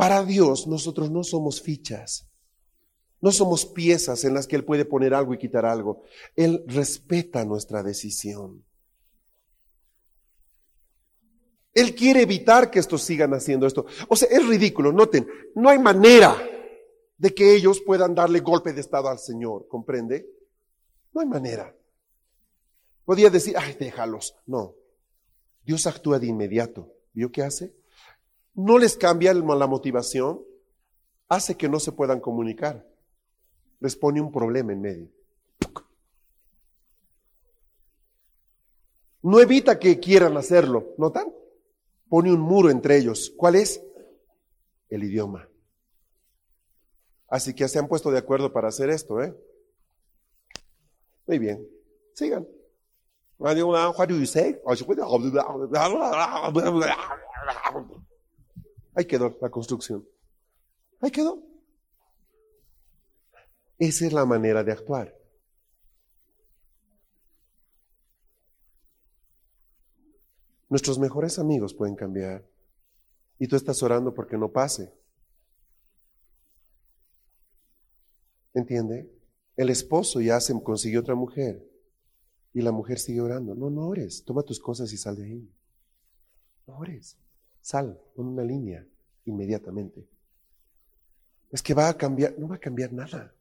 Para Dios nosotros no somos fichas, no somos piezas en las que Él puede poner algo y quitar algo. Él respeta nuestra decisión. Él quiere evitar que estos sigan haciendo esto. O sea, es ridículo, noten, no hay manera de que ellos puedan darle golpe de estado al Señor, ¿comprende? No hay manera. Podía decir, ay, déjalos. No. Dios actúa de inmediato. ¿Vio qué hace? No les cambia la motivación, hace que no se puedan comunicar. Les pone un problema en medio. No evita que quieran hacerlo, ¿notan? Pone un muro entre ellos. ¿Cuál es? El idioma. Así que se han puesto de acuerdo para hacer esto, ¿eh? Muy bien, sigan. Ahí quedó la construcción. Ahí quedó. Esa es la manera de actuar. Nuestros mejores amigos pueden cambiar. Y tú estás orando porque no pase. ¿Entiende? El esposo ya se consiguió otra mujer. Y la mujer sigue orando. No, no ores. Toma tus cosas y sal de ahí. No ores. Sal una línea inmediatamente. Es que va a cambiar, no va a cambiar nada.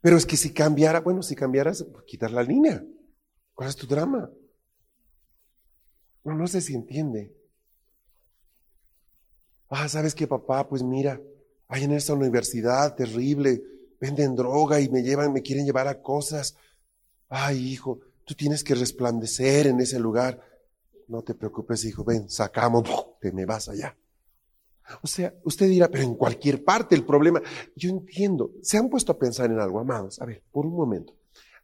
Pero es que si cambiara, bueno, si cambiaras, quitar la línea. ¿Cuál es tu drama? No, no sé si entiende. Ah, ¿sabes qué, papá? Pues mira, hay en esta universidad terrible, venden droga y me llevan, me quieren llevar a cosas. Ay, hijo, tú tienes que resplandecer en ese lugar. No te preocupes, hijo, ven, sacamos, te me vas allá. O sea, usted dirá, pero en cualquier parte el problema. Yo entiendo, se han puesto a pensar en algo, amados. A ver, por un momento.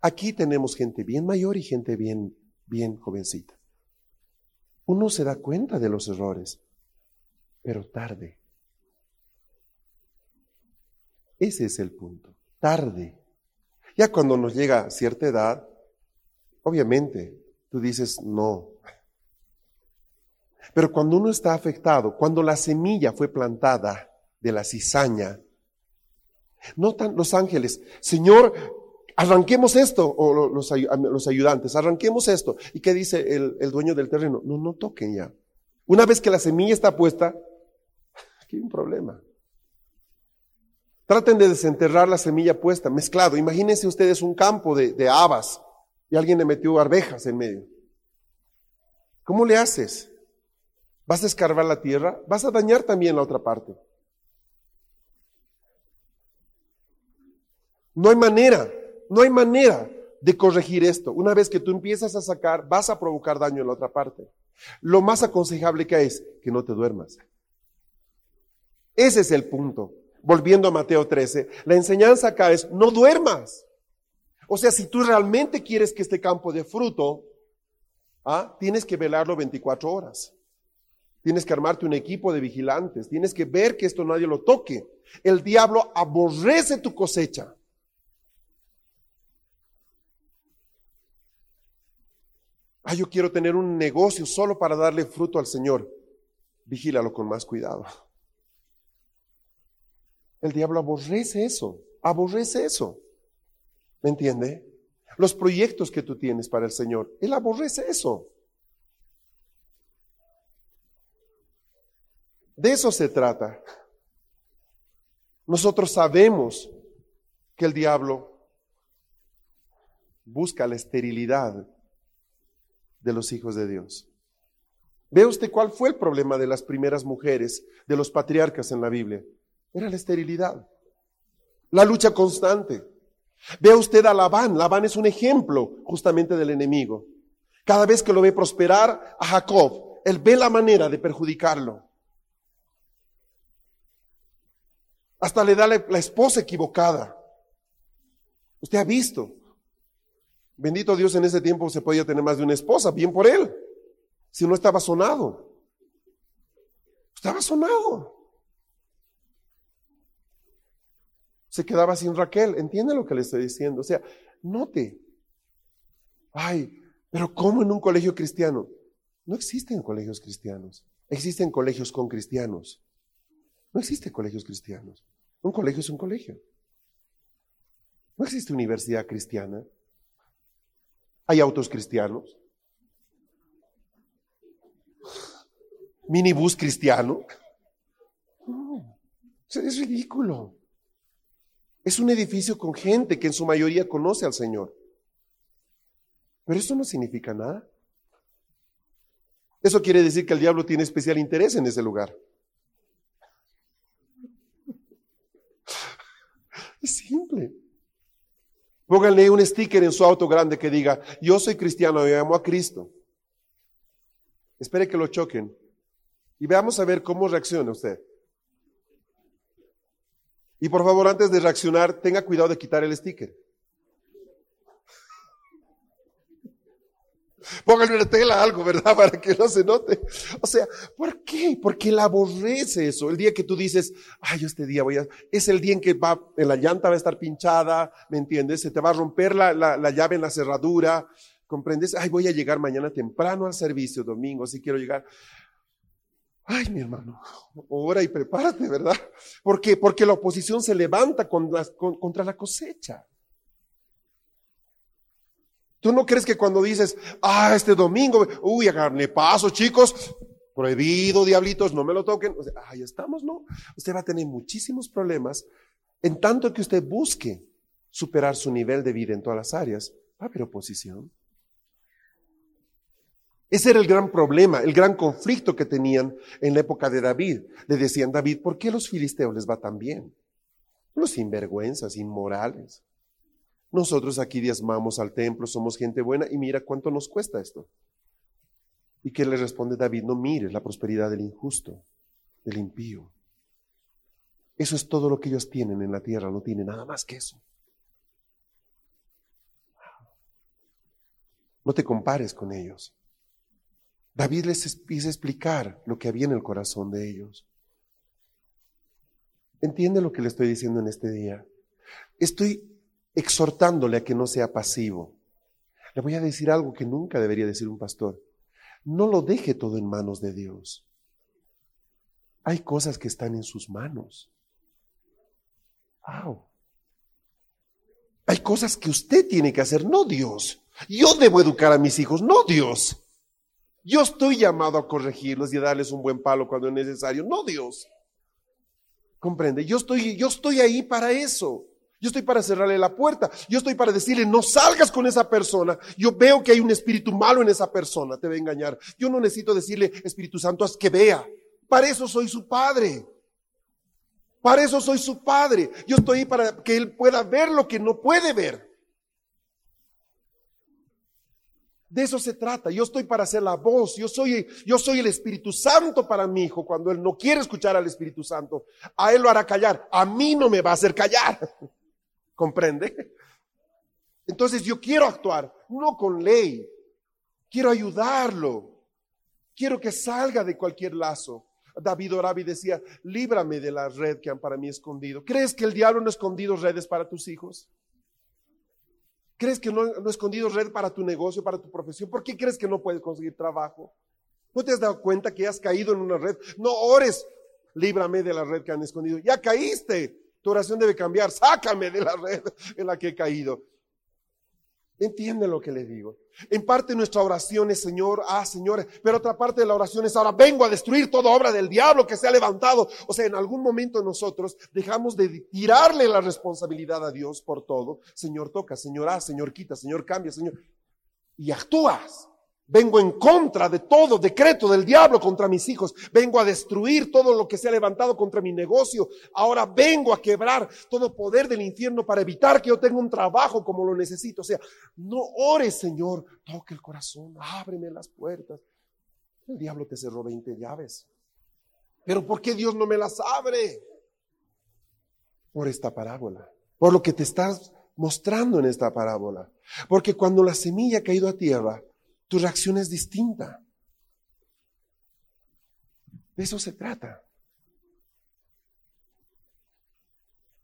Aquí tenemos gente bien mayor y gente bien, bien jovencita. Uno se da cuenta de los errores, pero tarde. Ese es el punto, tarde. Ya cuando nos llega cierta edad, obviamente tú dices, no, pero cuando uno está afectado, cuando la semilla fue plantada de la cizaña, notan los ángeles, Señor, arranquemos esto, o los, ayudantes, arranquemos esto. ¿Y qué dice el, el dueño del terreno? No, no toquen ya. Una vez que la semilla está puesta, aquí hay un problema. Traten de desenterrar la semilla puesta, mezclado. Imagínense ustedes un campo de, de habas y alguien le metió arvejas en medio. ¿Cómo le haces? Vas a escarbar la tierra, vas a dañar también la otra parte. No hay manera, no hay manera de corregir esto. Una vez que tú empiezas a sacar, vas a provocar daño en la otra parte. Lo más aconsejable que es que no te duermas. Ese es el punto. Volviendo a Mateo 13, la enseñanza acá es no duermas. O sea, si tú realmente quieres que este campo dé fruto, ¿ah? tienes que velarlo 24 horas. Tienes que armarte un equipo de vigilantes. Tienes que ver que esto nadie lo toque. El diablo aborrece tu cosecha. Ah, yo quiero tener un negocio solo para darle fruto al Señor. Vigílalo con más cuidado. El diablo aborrece eso, aborrece eso. ¿Me entiende? Los proyectos que tú tienes para el Señor, Él aborrece eso. De eso se trata. Nosotros sabemos que el diablo busca la esterilidad de los hijos de Dios. ¿Ve usted cuál fue el problema de las primeras mujeres, de los patriarcas en la Biblia? Era la esterilidad, la lucha constante. Vea usted a Labán. Labán es un ejemplo justamente del enemigo. Cada vez que lo ve prosperar a Jacob, él ve la manera de perjudicarlo. Hasta le da la, esposa equivocada. Usted ha visto. Bendito Dios, en ese tiempo se podía tener más de una esposa, bien por él. Si no estaba sonado. Estaba sonado. Se quedaba sin Raquel. ¿Entiende lo que le estoy diciendo? O sea, note. Ay, pero ¿cómo en un colegio cristiano? No existen colegios cristianos. Existen colegios con cristianos. No existen colegios cristianos. Un colegio es un colegio. No existe universidad cristiana. Hay autos cristianos. Minibús cristiano. No, es ridículo. Es un edificio con gente que en su mayoría conoce al Señor. Pero eso no significa nada. Eso quiere decir que el diablo tiene especial interés en ese lugar. Es simple. Pónganle un sticker en su auto grande que diga, yo soy cristiano y amo a Cristo. Espere que lo choquen. Y veamos a ver cómo reacciona usted. Y por favor, antes de reaccionar, tenga cuidado de quitar el sticker. Póngale una tela, algo, ¿verdad? Para que no se note. O sea, ¿por qué? Porque la aborrece eso. El día que tú dices, ay, este día voy a, es el día en que va, en la llanta va a estar pinchada, ¿me entiendes? Se te va a romper la, la, la llave en la cerradura, ¿comprendes? Ay, voy a llegar mañana temprano al servicio, domingo, si quiero llegar. Ay, mi hermano, ora y prepárate, ¿verdad? ¿Por qué? Porque la oposición se levanta contra la cosecha. ¿Tú no crees que cuando dices, ah, este domingo, uy, agarré paso, chicos, prohibido, diablitos, no me lo toquen? Ahí estamos, ¿no? Usted va a tener muchísimos problemas en tanto que usted busque superar su nivel de vida en todas las áreas. Va a haber oposición. Ese era el gran problema, el gran conflicto que tenían en la época de David. Le decían, David, ¿por qué los filisteos les va tan bien? Los sinvergüenzas, inmorales. Nosotros aquí diezmamos al templo, somos gente buena y mira cuánto nos cuesta esto. ¿Y qué le responde David? No mires la prosperidad del injusto, del impío. Eso es todo lo que ellos tienen en la tierra, no tienen nada más que eso. No te compares con ellos. David les empieza explicar lo que había en el corazón de ellos. ¿Entiende lo que le estoy diciendo en este día? Estoy exhortándole a que no sea pasivo. Le voy a decir algo que nunca debería decir un pastor. No lo deje todo en manos de Dios. Hay cosas que están en sus manos. Wow. Hay cosas que usted tiene que hacer, no Dios. Yo debo educar a mis hijos, no Dios. Yo estoy llamado a corregirlos y a darles un buen palo cuando es necesario, no Dios. ¿Comprende? Yo estoy, yo estoy ahí para eso. Yo estoy para cerrarle la puerta. Yo estoy para decirle, no salgas con esa persona. Yo veo que hay un espíritu malo en esa persona. Te va a engañar. Yo no necesito decirle, Espíritu Santo, haz que vea. Para eso soy su padre. Para eso soy su padre. Yo estoy para que él pueda ver lo que no puede ver. De eso se trata. Yo estoy para hacer la voz. Yo soy, yo soy el Espíritu Santo para mi hijo. Cuando él no quiere escuchar al Espíritu Santo, a él lo hará callar. A mí no me va a hacer callar. ¿Comprende? Entonces yo quiero actuar, no con ley. Quiero ayudarlo. Quiero que salga de cualquier lazo. David Orabi decía, líbrame de la red que han para mí escondido. ¿Crees que el diablo no ha escondido redes para tus hijos? ¿Crees que no, no ha escondido red para tu negocio, para tu profesión? ¿Por qué crees que no puedes conseguir trabajo? ¿No te has dado cuenta que has caído en una red? No ores, líbrame de la red que han escondido. Ya caíste. Tu oración debe cambiar. Sácame de la red en la que he caído. Entiende lo que le digo. En parte nuestra oración es Señor, ah Señor, pero otra parte de la oración es ahora vengo a destruir toda obra del diablo que se ha levantado. O sea, en algún momento nosotros dejamos de tirarle la responsabilidad a Dios por todo. Señor toca, Señor ah, Señor quita, Señor cambia, Señor. Y actúas. Vengo en contra de todo decreto del diablo contra mis hijos. Vengo a destruir todo lo que se ha levantado contra mi negocio. Ahora vengo a quebrar todo poder del infierno para evitar que yo tenga un trabajo como lo necesito. O sea, no ores, Señor. Toque el corazón. Ábreme las puertas. El diablo te cerró 20 llaves. Pero ¿por qué Dios no me las abre? Por esta parábola. Por lo que te estás mostrando en esta parábola. Porque cuando la semilla ha caído a tierra, tu reacción es distinta. De eso se trata.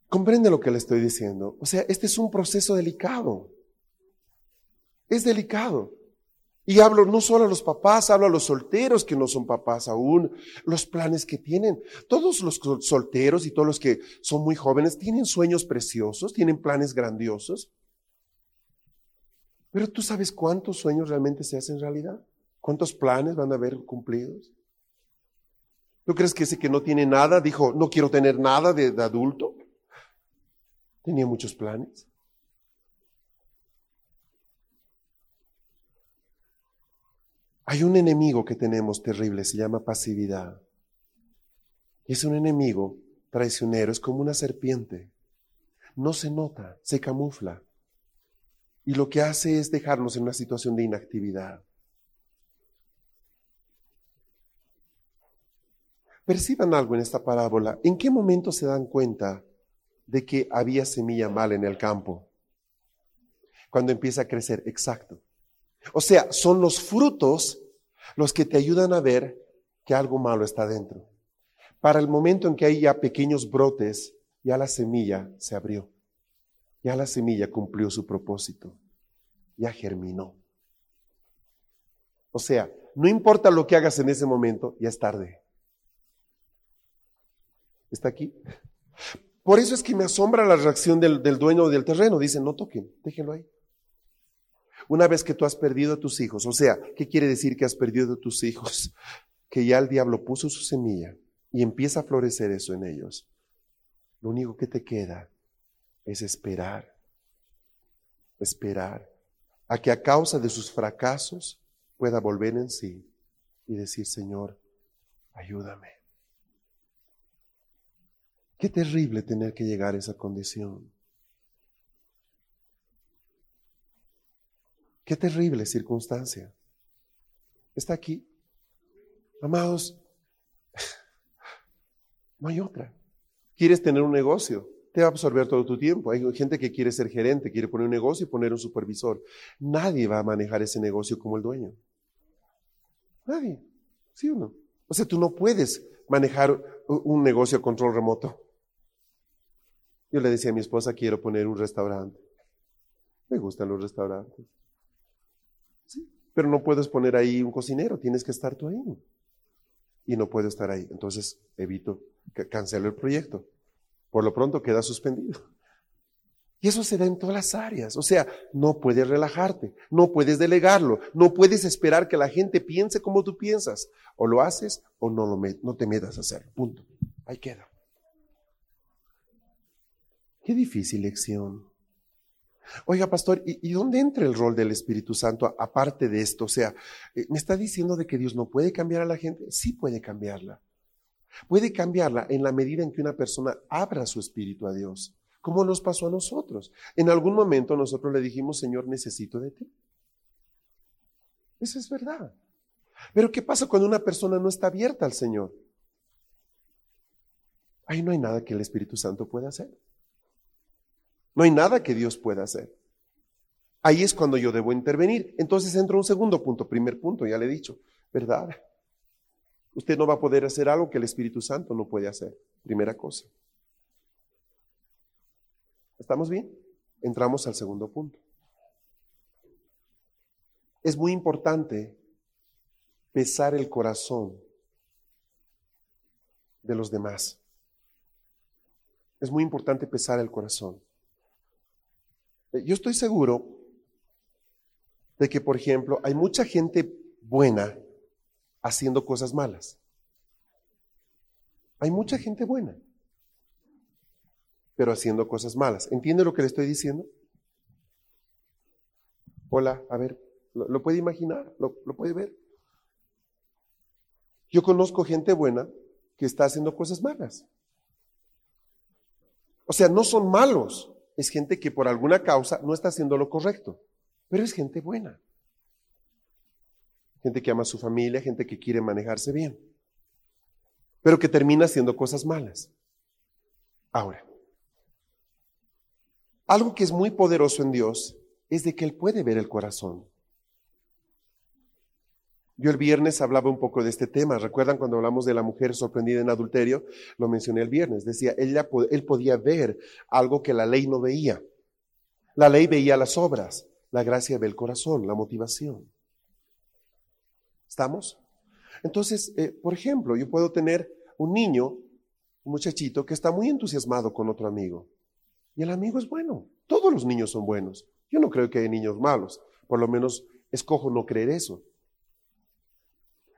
Comprende lo que le estoy diciendo. O sea, este es un proceso delicado. Es delicado. Y hablo no solo a los papás, hablo a los solteros que no son papás aún, los planes que tienen. Todos los solteros y todos los que son muy jóvenes tienen sueños preciosos, tienen planes grandiosos. Pero tú sabes cuántos sueños realmente se hacen realidad, cuántos planes van a haber cumplidos. ¿Tú crees que ese que no tiene nada dijo, no quiero tener nada de, de adulto? Tenía muchos planes. Hay un enemigo que tenemos terrible, se llama pasividad. Es un enemigo traicionero, es como una serpiente. No se nota, se camufla y lo que hace es dejarnos en una situación de inactividad. Perciban algo en esta parábola. ¿En qué momento se dan cuenta de que había semilla mal en el campo? Cuando empieza a crecer, exacto. O sea, son los frutos los que te ayudan a ver que algo malo está dentro. Para el momento en que hay ya pequeños brotes, ya la semilla se abrió. Ya la semilla cumplió su propósito, ya germinó. O sea, no importa lo que hagas en ese momento, ya es tarde. ¿Está aquí? Por eso es que me asombra la reacción del, dueño del terreno. Dice, no toquen, déjenlo ahí. Una vez que tú has perdido a tus hijos, o sea, ¿qué quiere decir que has perdido a tus hijos? Que ya el diablo puso su semilla y empieza a florecer eso en ellos. Lo único que te queda es esperar, esperar a que a causa de sus fracasos pueda volver en sí y decir, Señor, ayúdame. Qué terrible tener que llegar a esa condición. Qué terrible circunstancia. Está aquí. Amados, no hay otra. ¿Quieres tener un negocio? Te va a absorber todo tu tiempo. Hay gente que quiere ser gerente, quiere poner un negocio y poner un supervisor. Nadie va a manejar ese negocio como el dueño. Nadie. ¿Sí o no? O sea, tú no puedes manejar un negocio a control remoto. Yo le decía a mi esposa, quiero poner un restaurante. Me gustan los restaurantes. Sí, pero no puedes poner ahí un cocinero, tienes que estar tú ahí. Y no puedo estar ahí. Entonces, evito, cancelo el proyecto por lo pronto queda suspendido. Y eso se da en todas las áreas. O sea, no puedes relajarte, no puedes delegarlo, no puedes esperar que la gente piense como tú piensas. O lo haces o no, lo no te metas a hacerlo. Punto. Ahí queda. Qué difícil lección. Oiga, pastor, ¿y, dónde entra el rol del Espíritu Santo aparte de esto? O sea, eh, ¿me está diciendo de que Dios no puede cambiar a la gente? Sí puede cambiarla. Puede cambiarla en la medida en que una persona abra su espíritu a Dios, como nos pasó a nosotros. En algún momento nosotros le dijimos, Señor, necesito de ti. Eso es verdad. Pero ¿qué pasa cuando una persona no está abierta al Señor? Ahí no hay nada que el Espíritu Santo pueda hacer. No hay nada que Dios pueda hacer. Ahí es cuando yo debo intervenir. Entonces entro un segundo punto, primer punto, ya le he dicho, ¿verdad? Usted no va a poder hacer algo que el Espíritu Santo no puede hacer. Primera cosa. ¿Estamos bien? Entramos al segundo punto. Es muy importante pesar el corazón de los demás. Es muy importante pesar el corazón. Yo estoy seguro de que, por ejemplo, hay mucha gente buena haciendo cosas malas. Hay mucha gente buena, pero haciendo cosas malas. ¿Entiende lo que le estoy diciendo? Hola, a ver, ¿Lo, puede imaginar? ¿Lo, ¿Lo puede ver? Yo conozco gente buena que está haciendo cosas malas. O sea, no son malos, es gente que por alguna causa no está haciendo lo correcto, pero es gente buena. Gente que ama a su familia, gente que quiere manejarse bien, pero que termina haciendo cosas malas. Ahora, algo que es muy poderoso en Dios es de que Él puede ver el corazón. Yo el viernes hablaba un poco de este tema. ¿Recuerdan cuando hablamos de la mujer sorprendida en adulterio? Lo mencioné el viernes. Decía, él podía ver algo que la ley no veía. La ley veía las obras, la gracia ve el corazón, la motivación. ¿Estamos? Entonces, eh, por ejemplo, yo puedo tener un niño, un muchachito, que está muy entusiasmado con otro amigo. Y el amigo es bueno. Todos los niños son buenos. Yo no creo que hay niños malos. Por lo menos escojo no creer eso.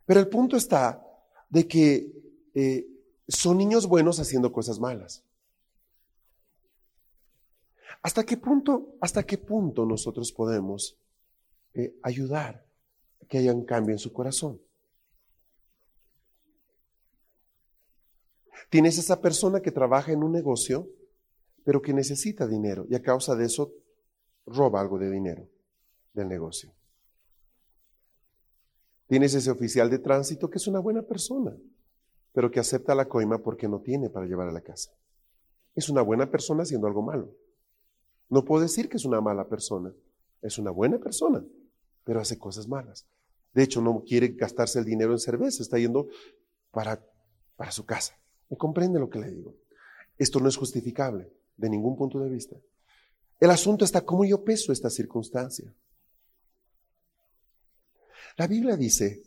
Pero el punto está de que eh, son niños buenos haciendo cosas malas. ¿Hasta qué punto, hasta qué punto nosotros podemos eh, ayudar que haya un cambio en su corazón? Tienes esa persona que trabaja en un negocio, pero que necesita dinero y a causa de eso roba algo de dinero del negocio. Tienes ese oficial de tránsito que es una buena persona, pero que acepta la coima porque no tiene para llevar a la casa. Es una buena persona haciendo algo malo. No puedo decir que es una mala persona. Es una buena persona, pero hace cosas malas. De hecho, no quiere gastarse el dinero en cerveza, está yendo para, para su casa. ¿Me comprende lo que le digo? Esto no es justificable de ningún punto de vista. El asunto está cómo yo peso esta circunstancia. La Biblia dice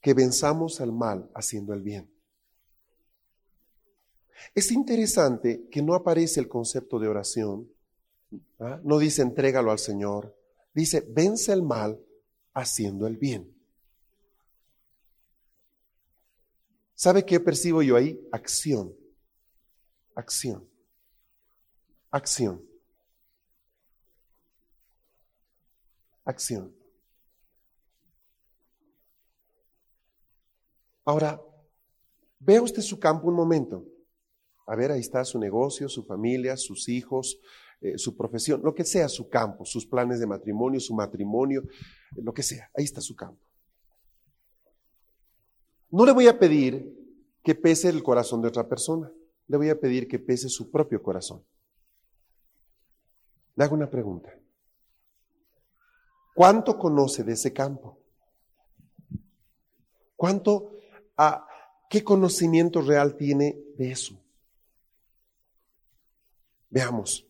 que venzamos al mal haciendo el bien. Es interesante que no aparece el concepto de oración, ¿ah? no dice entrégalo al Señor, dice vence el mal haciendo el bien. ¿Sabe qué percibo yo ahí? Acción, acción, acción, acción. Ahora, vea usted su campo un momento. A ver, ahí está su negocio, su familia, sus hijos, eh, su profesión, lo que sea su campo, sus planes de matrimonio, su matrimonio, lo que sea. Ahí está su campo. No le voy a pedir que pese el corazón de otra persona. Le voy a pedir que pese su propio corazón. Le hago una pregunta. ¿Cuánto conoce de ese campo? ¿Cuánto a qué conocimiento real tiene de eso. Veamos.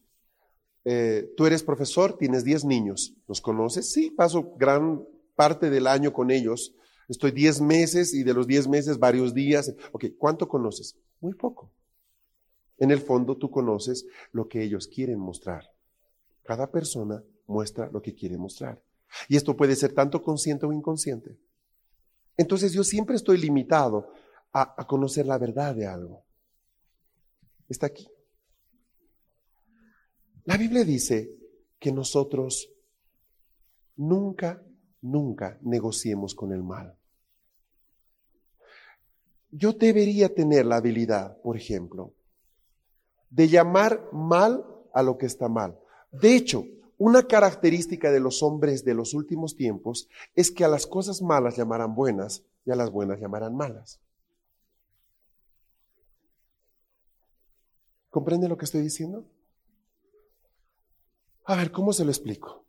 Eh, tú eres profesor, tienes 10 niños. ¿Los conoces? Sí, paso gran parte del año con ellos. Estoy 10 meses y de los 10 meses varios días. Ok, ¿cuánto conoces? Muy poco. En el fondo tú conoces lo que ellos quieren mostrar. Cada persona muestra lo que quiere mostrar. Y esto puede ser tanto consciente o inconsciente. Entonces yo siempre estoy limitado a, conocer la verdad de algo. Está aquí. La Biblia dice que nosotros nunca, nunca negociemos con el mal. Yo debería tener la habilidad, por ejemplo, de llamar mal a lo que está mal. De hecho, una característica de los hombres de los últimos tiempos es que a las cosas malas llamarán buenas y a las buenas llamarán malas. ¿Comprende lo que estoy diciendo? A ver, ¿cómo se lo explico?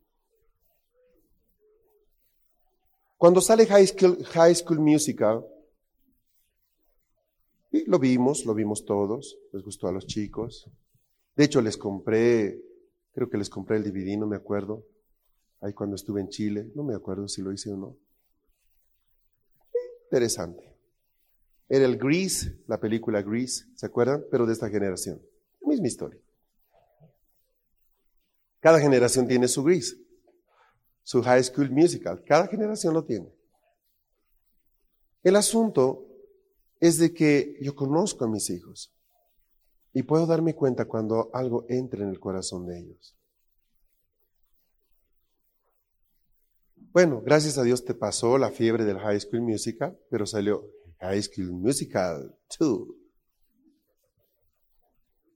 Cuando sale High School, High School Musical, y lo vimos, lo vimos todos, les gustó a los chicos. De hecho, les compré Creo que les compré el DVD, no me acuerdo. Ahí cuando estuve en Chile, no me acuerdo si lo hice o no. Interesante. Era el Grease, la película Grease, ¿se acuerdan? Pero de esta generación. La misma historia. Cada generación tiene su Grease, su High School Musical. Cada generación lo tiene. El asunto es de que yo conozco a mis hijos. Y puedo darme cuenta cuando algo entra en el corazón de ellos. Bueno, gracias a Dios te pasó la fiebre del High School Musical, pero salió High School Musical 2.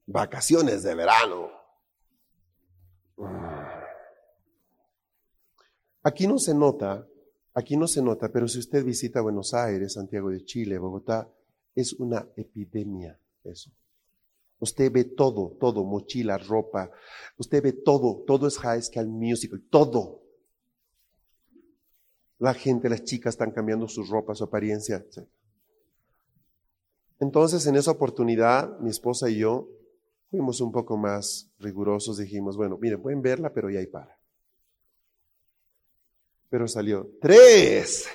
Vacaciones de verano. Aquí no se nota, aquí no se nota, pero si usted visita Buenos Aires, Santiago de Chile, Bogotá, es una epidemia eso. Usted ve todo, todo, mochila, ropa. Usted ve todo, todo es high school musical, todo. La gente, las chicas están cambiando su ropa, su apariencia. Entonces, en esa oportunidad, mi esposa y yo fuimos un poco más rigurosos. Dijimos, bueno, miren, pueden verla, pero ya hay para. Pero salió tres.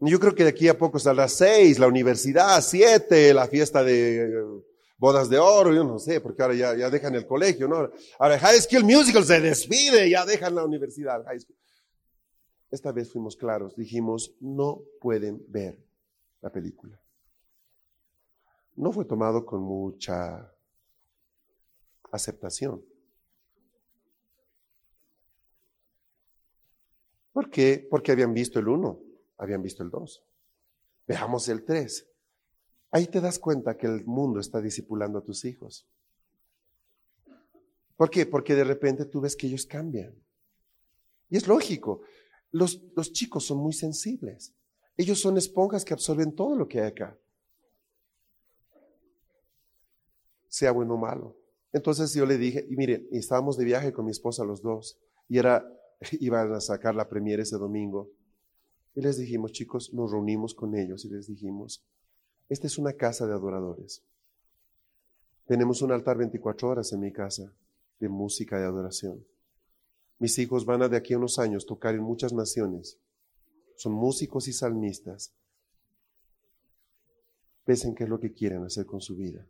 Yo creo que de aquí a poco saldrá seis, la universidad, siete, la fiesta de eh, bodas de oro, yo no sé, porque ahora ya, ya dejan el colegio, ¿no? Ahora High School Musical se despide, ya dejan la universidad. High school. Esta vez fuimos claros, dijimos, no pueden ver la película. No fue tomado con mucha aceptación. ¿Por qué? Porque habían visto el uno habían visto el 2. Veamos el 3. Ahí te das cuenta que el mundo está discipulando a tus hijos. ¿Por qué? Porque de repente tú ves que ellos cambian. Y es lógico. Los, los chicos son muy sensibles. Ellos son esponjas que absorben todo lo que hay acá. Sea bueno o malo. Entonces yo le dije, y miren, estábamos de viaje con mi esposa los dos, y era, iban a sacar la premier ese domingo. Y les dijimos, chicos, nos reunimos con ellos y les dijimos, esta es una casa de adoradores. Tenemos un altar 24 horas en mi casa de música de adoración. Mis hijos van a de aquí a unos años tocar en muchas naciones. Son músicos y salmistas. Pesen qué es lo que quieren hacer con su vida.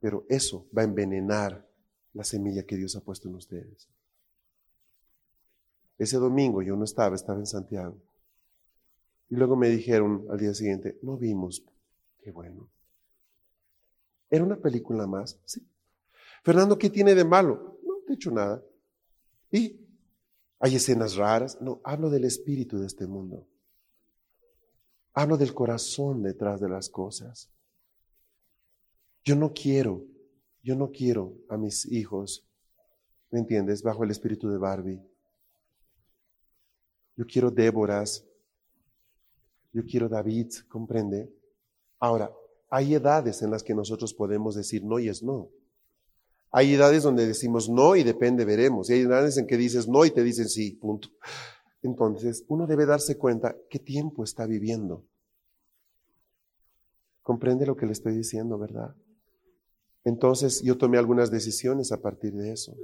Pero eso va a envenenar la semilla que Dios ha puesto en ustedes. Ese domingo yo no estaba, estaba en Santiago. Y luego me dijeron al día siguiente, no vimos. Qué bueno. ¿Era una película más? Sí. Fernando, ¿qué tiene de malo? No, te he hecho nada. ¿Y hay escenas raras? No, hablo del espíritu de este mundo. Hablo del corazón detrás de las cosas. Yo no quiero, yo no quiero a mis hijos, ¿me entiendes? Bajo el espíritu de Barbie. Yo quiero Déboras yo quiero David, comprende. Ahora, hay edades en las que nosotros podemos decir no y es no. Hay edades donde decimos no y depende, veremos. Y hay edades en que dices no y te dicen sí, punto. Entonces, uno debe darse cuenta qué tiempo está viviendo. Comprende lo que le estoy diciendo, ¿verdad? Entonces, yo tomé algunas decisiones a partir de eso.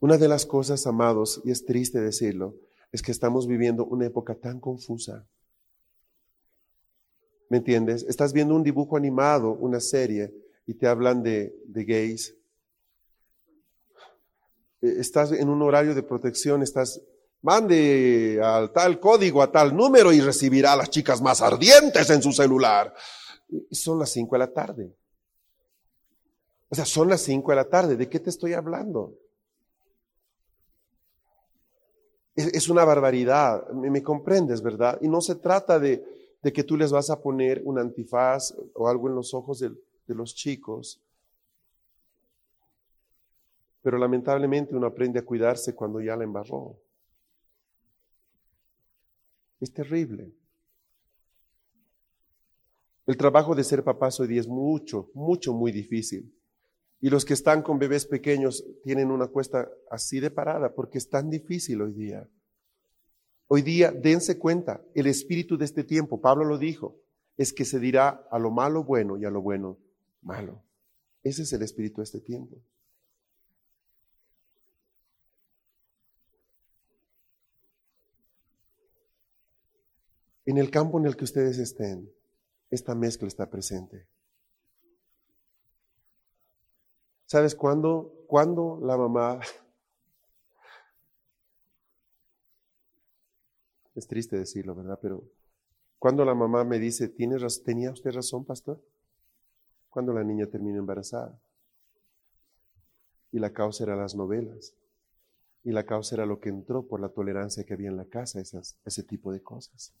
Una de las cosas, amados, y es triste decirlo, es que estamos viviendo una época tan confusa. ¿Me entiendes? Estás viendo un dibujo animado, una serie, y te hablan de, gays. Eh, estás en un horario de protección, estás, mande al tal código, a tal número y recibirá a las chicas más ardientes en su celular. Son las cinco de la tarde. O sea, son las cinco de la tarde. ¿De qué te estoy hablando? Es, una barbaridad, me, comprendes, ¿verdad? Y no se trata de, que tú les vas a poner un antifaz o algo en los ojos de, de los chicos. Pero lamentablemente uno aprende a cuidarse cuando ya la embarró. Es terrible. El trabajo de ser papá hoy día es mucho, mucho, muy difícil. Y los que están con bebés pequeños tienen una cuesta así de parada porque es tan difícil hoy día. Hoy día, dense cuenta, el espíritu de este tiempo, Pablo lo dijo, es que se dirá a lo malo bueno y a lo bueno malo. Ese es el espíritu de este tiempo. En el campo en el que ustedes estén, esta mezcla está presente. ¿Sabes cuándo, cuándo la mamá... Es triste decirlo, ¿verdad? Pero cuando la mamá me dice, ¿Tiene, ¿tenía usted razón, pastor? Cuando la niña termina embarazada. Y la causa era las novelas. Y la causa era lo que entró por la tolerancia que había en la casa, esas, ese tipo de cosas.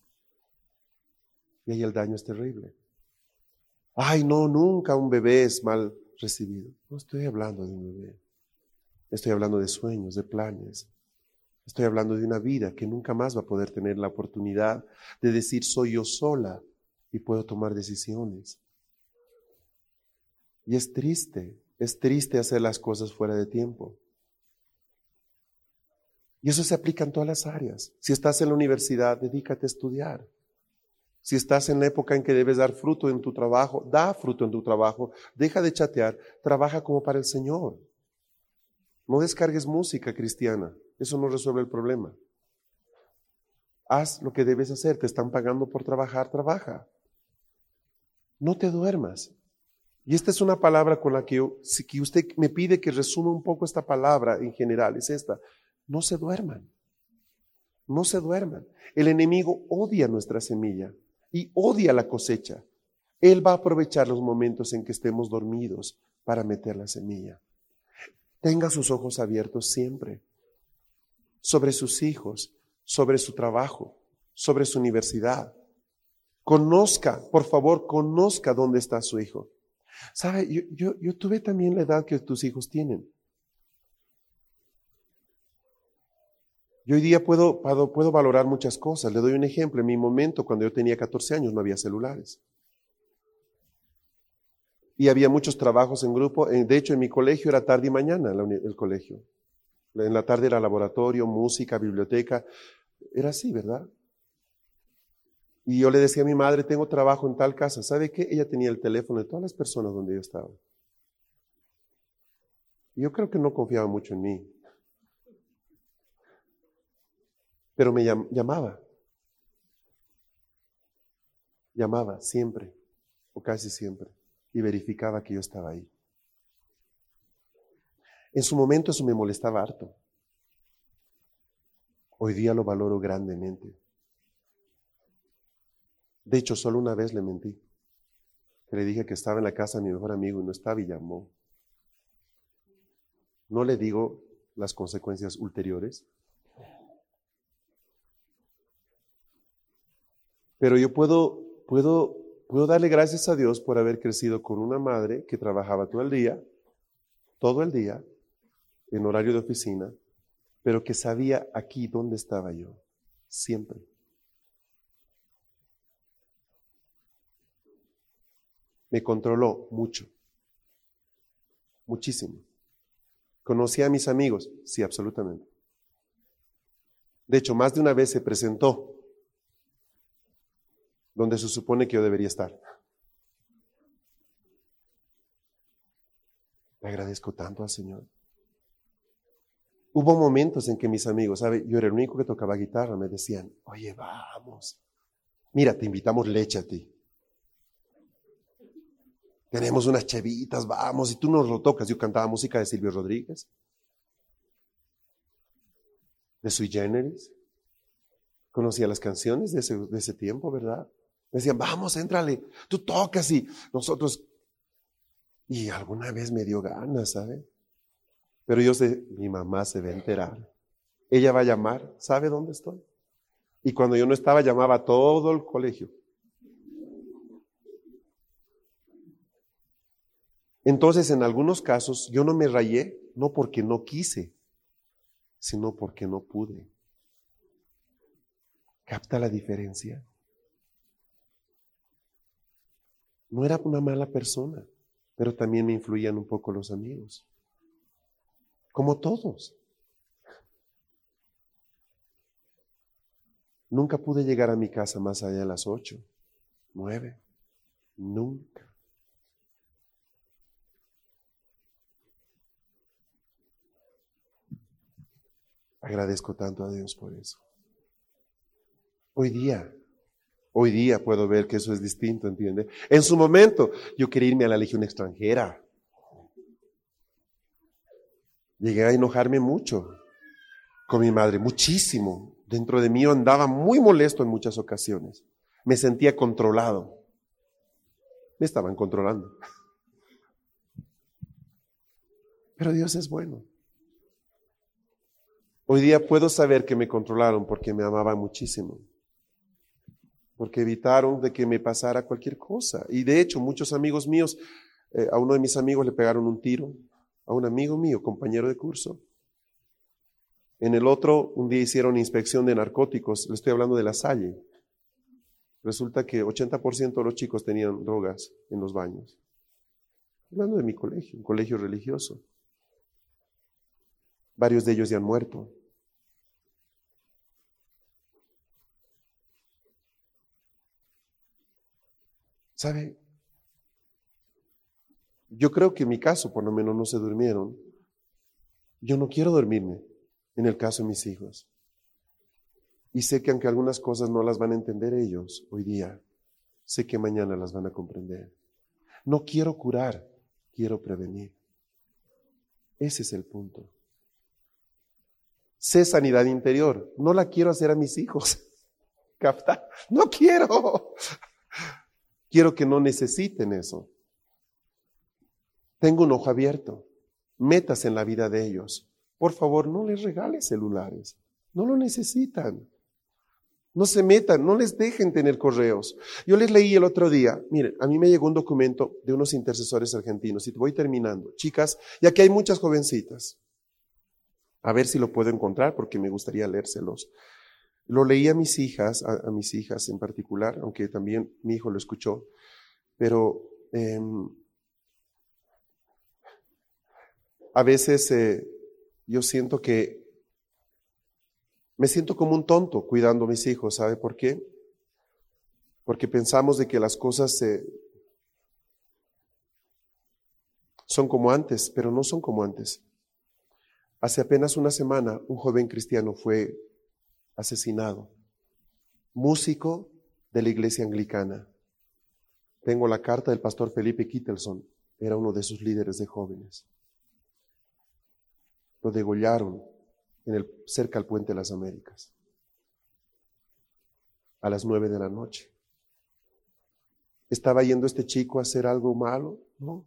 Y ahí el daño es terrible. Ay, no, nunca un bebé es mal recibido. No estoy hablando de un bebé. Estoy hablando de sueños, de planes. Estoy hablando de una vida que nunca más va a poder tener la oportunidad de decir soy yo sola y puedo tomar decisiones. Y es triste, es triste hacer las cosas fuera de tiempo. Y eso se aplica en todas las áreas. Si estás en la universidad, dedícate a estudiar. Si estás en la época en que debes dar fruto en tu trabajo, da fruto en tu trabajo. Deja de chatear, trabaja como para el Señor. No descargues música cristiana, eso no resuelve el problema. Haz lo que debes hacer, te están pagando por trabajar, trabaja. No te duermas. Y esta es una palabra con la que, que usted me pide que resuma un poco esta palabra en general, es esta. No se duerman. No se duerman. El enemigo odia nuestra semilla y odia la cosecha. Él va a aprovechar los momentos en que estemos dormidos para meter la semilla. Tenga sus ojos abiertos siempre sobre sus hijos, sobre su trabajo, sobre su universidad. Conozca, por favor, conozca dónde está su hijo. ¿Sabe? Yo, yo, tuve también la edad que tus hijos tienen. Yo hoy día puedo, puedo, valorar muchas cosas. Le doy un ejemplo. En mi momento, cuando yo tenía 14 años, no había celulares. Y había muchos trabajos en grupo. Eh, de hecho, en mi colegio era tarde y mañana el colegio. En la tarde era laboratorio, música, biblioteca. Era así, ¿verdad? Y yo le decía a mi madre, tengo trabajo en tal casa. ¿Sabe qué? Ella tenía el teléfono de todas las personas donde yo estaba. Y yo creo que no confiaba mucho en mí. Pero me llamaba. Llamaba siempre, o casi siempre, y verificaba que yo estaba ahí. En su momento eso me molestaba harto. Hoy día lo valoro grandemente. De hecho, solo una vez le mentí. le dije que estaba en la casa de mi mejor amigo y no estaba y llamó. No le digo las consecuencias ulteriores. Pero yo puedo, puedo, puedo darle gracias a Dios por haber crecido con una madre que trabajaba todo el día, todo el día, en horario de oficina, pero que sabía aquí dónde estaba yo, siempre. Me controló mucho, muchísimo. ¿Conocía a mis amigos? Sí, absolutamente. De hecho, más de una vez se presentó donde se supone que yo debería estar. Le agradezco tanto al Señor. Hubo momentos en que mis amigos, ¿sabe? Yo era el único que tocaba guitarra, me decían, oye, vamos, mira, te invitamos leche a ti. Tenemos unas chevitas, vamos, y tú nos lo tocas. Yo cantaba música de Silvio Rodríguez, de Sui Generis. Conocía las canciones de ese, de ese tiempo, ¿verdad? Me decían, vamos, éntrale, tú tocas y nosotros. Y alguna vez me dio ganas, ¿sabe? Pero yo sé, mi mamá se va a enterar. Ella va a llamar, ¿sabe dónde estoy? Y cuando yo no estaba, llamaba a todo el colegio. Entonces, en algunos casos, yo no me rayé, no porque no quise, sino porque no pude. ¿Capta la diferencia? No era una mala persona, pero también me influían un poco los amigos como todos. Nunca pude llegar a mi casa más allá de las ocho, nueve, nunca. Agradezco tanto a Dios por eso. Hoy día, hoy día puedo ver que eso es distinto, ¿entiende? En su momento yo quería irme a la legión extranjera. Llegué a enojarme mucho con mi madre, muchísimo. Dentro de mí andaba muy molesto en muchas ocasiones. Me sentía controlado. Me estaban controlando. Pero Dios es bueno. Hoy día puedo saber que me controlaron porque me amaban muchísimo, porque evitaron de que me pasara cualquier cosa. Y de hecho, muchos amigos míos, eh, a uno de mis amigos le pegaron un tiro, a un amigo mío, compañero de curso. En el otro, un día hicieron inspección de narcóticos, le estoy hablando de la Salle. Resulta que 80% de los chicos tenían drogas en los baños. Hablando de mi colegio, un colegio religioso. Varios de ellos ya han muerto. ¿Sabe? Yo creo que en mi caso, por lo menos, no se durmieron. Yo no quiero dormirme en el caso de mis hijos. Y sé que aunque algunas cosas no las van a entender ellos hoy día, sé que mañana las van a comprender. No quiero curar, quiero prevenir. Ese es el punto. Sé sanidad interior. No la quiero hacer a mis hijos. ¿Capta? No quiero. Quiero que no necesiten eso. Tengo un ojo abierto. Metas en la vida de ellos. Por favor, no les regales celulares. No lo necesitan. No se metan, no les dejen tener correos. Yo les leí el otro día, miren, a mí me llegó un documento de unos intercesores argentinos y te voy terminando. Chicas, y aquí hay muchas jovencitas. A ver si lo puedo encontrar porque me gustaría leérselos. Lo leí a mis hijas, a, mis hijas en particular, aunque también mi hijo lo escuchó, pero em, a veces eh, yo siento que me siento como un tonto cuidando a mis hijos, ¿sabe por qué? Porque pensamos de que las cosas son como antes, pero no son como antes. Hace apenas una semana un joven cristiano fue asesinado, músico de la iglesia anglicana. Tengo la carta del pastor Felipe Kittelson, era uno de sus líderes de jóvenes. Lo degollaron en el, cerca al puente de las Américas a las nueve de la noche. ¿Estaba yendo este chico a hacer algo malo? No.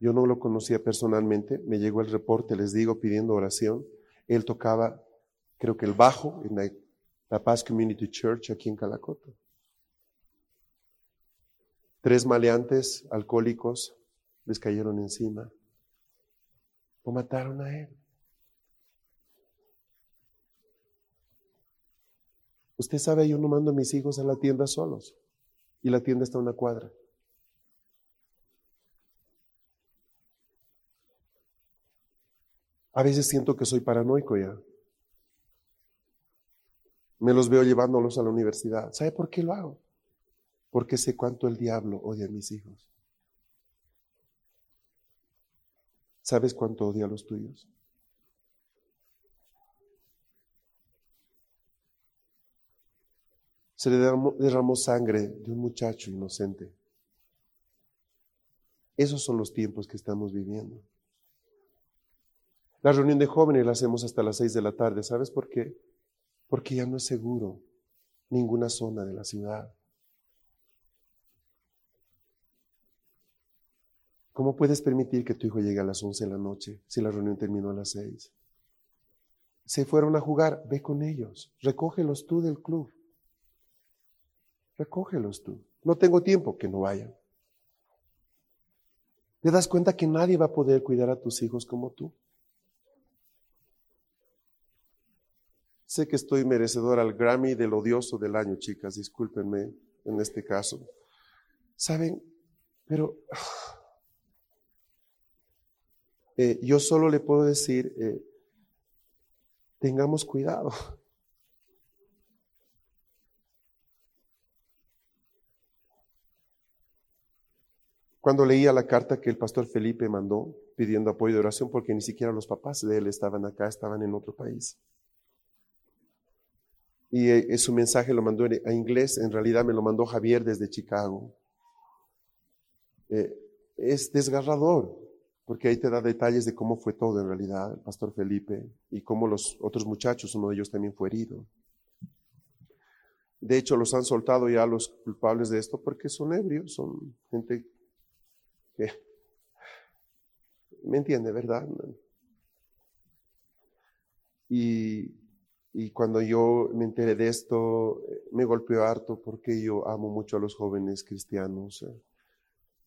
Yo no lo conocía personalmente, me llegó el reporte, les digo, pidiendo oración. Él tocaba, creo que el bajo en la, Paz Community Church aquí en Calacoto. Tres maleantes alcohólicos les cayeron encima. Lo mataron a él. Usted sabe, yo no mando a mis hijos a la tienda solos. Y la tienda está a una cuadra. A veces siento que soy paranoico ya. Me los veo llevándolos a la universidad. ¿Sabe por qué lo hago? Porque sé cuánto el diablo odia a mis hijos. ¿Sabes cuánto odia a los tuyos? se le derramó, sangre de un muchacho inocente. Esos son los tiempos que estamos viviendo. La reunión de jóvenes la hacemos hasta las seis de la tarde. ¿Sabes por qué? Porque ya no es seguro ninguna zona de la ciudad. ¿Cómo puedes permitir que tu hijo llegue a las once de la noche si la reunión terminó a las seis? Se fueron a jugar, ve con ellos, recógelos tú del club. Recógelos tú. No tengo tiempo, que no vayan. ¿Te das cuenta que nadie va a poder cuidar a tus hijos como tú? Sé que estoy merecedor al Grammy del odioso del año, chicas, discúlpenme en este caso. ¿Saben? Pero eh, yo solo le puedo decir, eh, tengamos cuidado. Cuando leía la carta que el pastor Felipe mandó pidiendo apoyo de oración, porque ni siquiera los papás de él estaban acá, estaban en otro país. Y eh, su mensaje lo mandó a inglés, en realidad me lo mandó Javier desde Chicago. Eh, es desgarrador, porque ahí te da detalles de cómo fue todo en realidad, el pastor Felipe, y cómo los otros muchachos, uno de ellos también fue herido. De hecho, los han soltado ya los culpables de esto porque son ebrios, son gente ¿Me entiende, verdad? Y, y cuando yo me enteré de esto, me golpeó harto porque yo amo mucho a los jóvenes cristianos.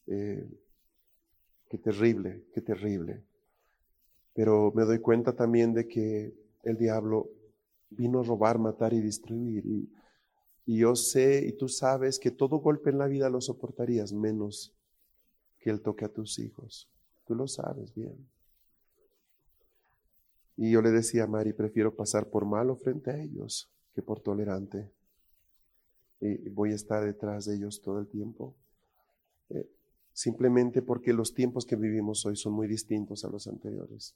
Eh, qué terrible, qué terrible. Pero me doy cuenta también de que el diablo vino a robar, matar y destruir. Y, y yo sé y tú sabes que todo golpe en la vida lo soportarías menos que el toque a tus hijos. Tú lo sabes bien. Y yo le decía a Mari, prefiero pasar por malo frente a ellos que por tolerante. Y voy a estar detrás de ellos todo el tiempo. Eh, simplemente porque los tiempos que vivimos hoy son muy distintos a los anteriores.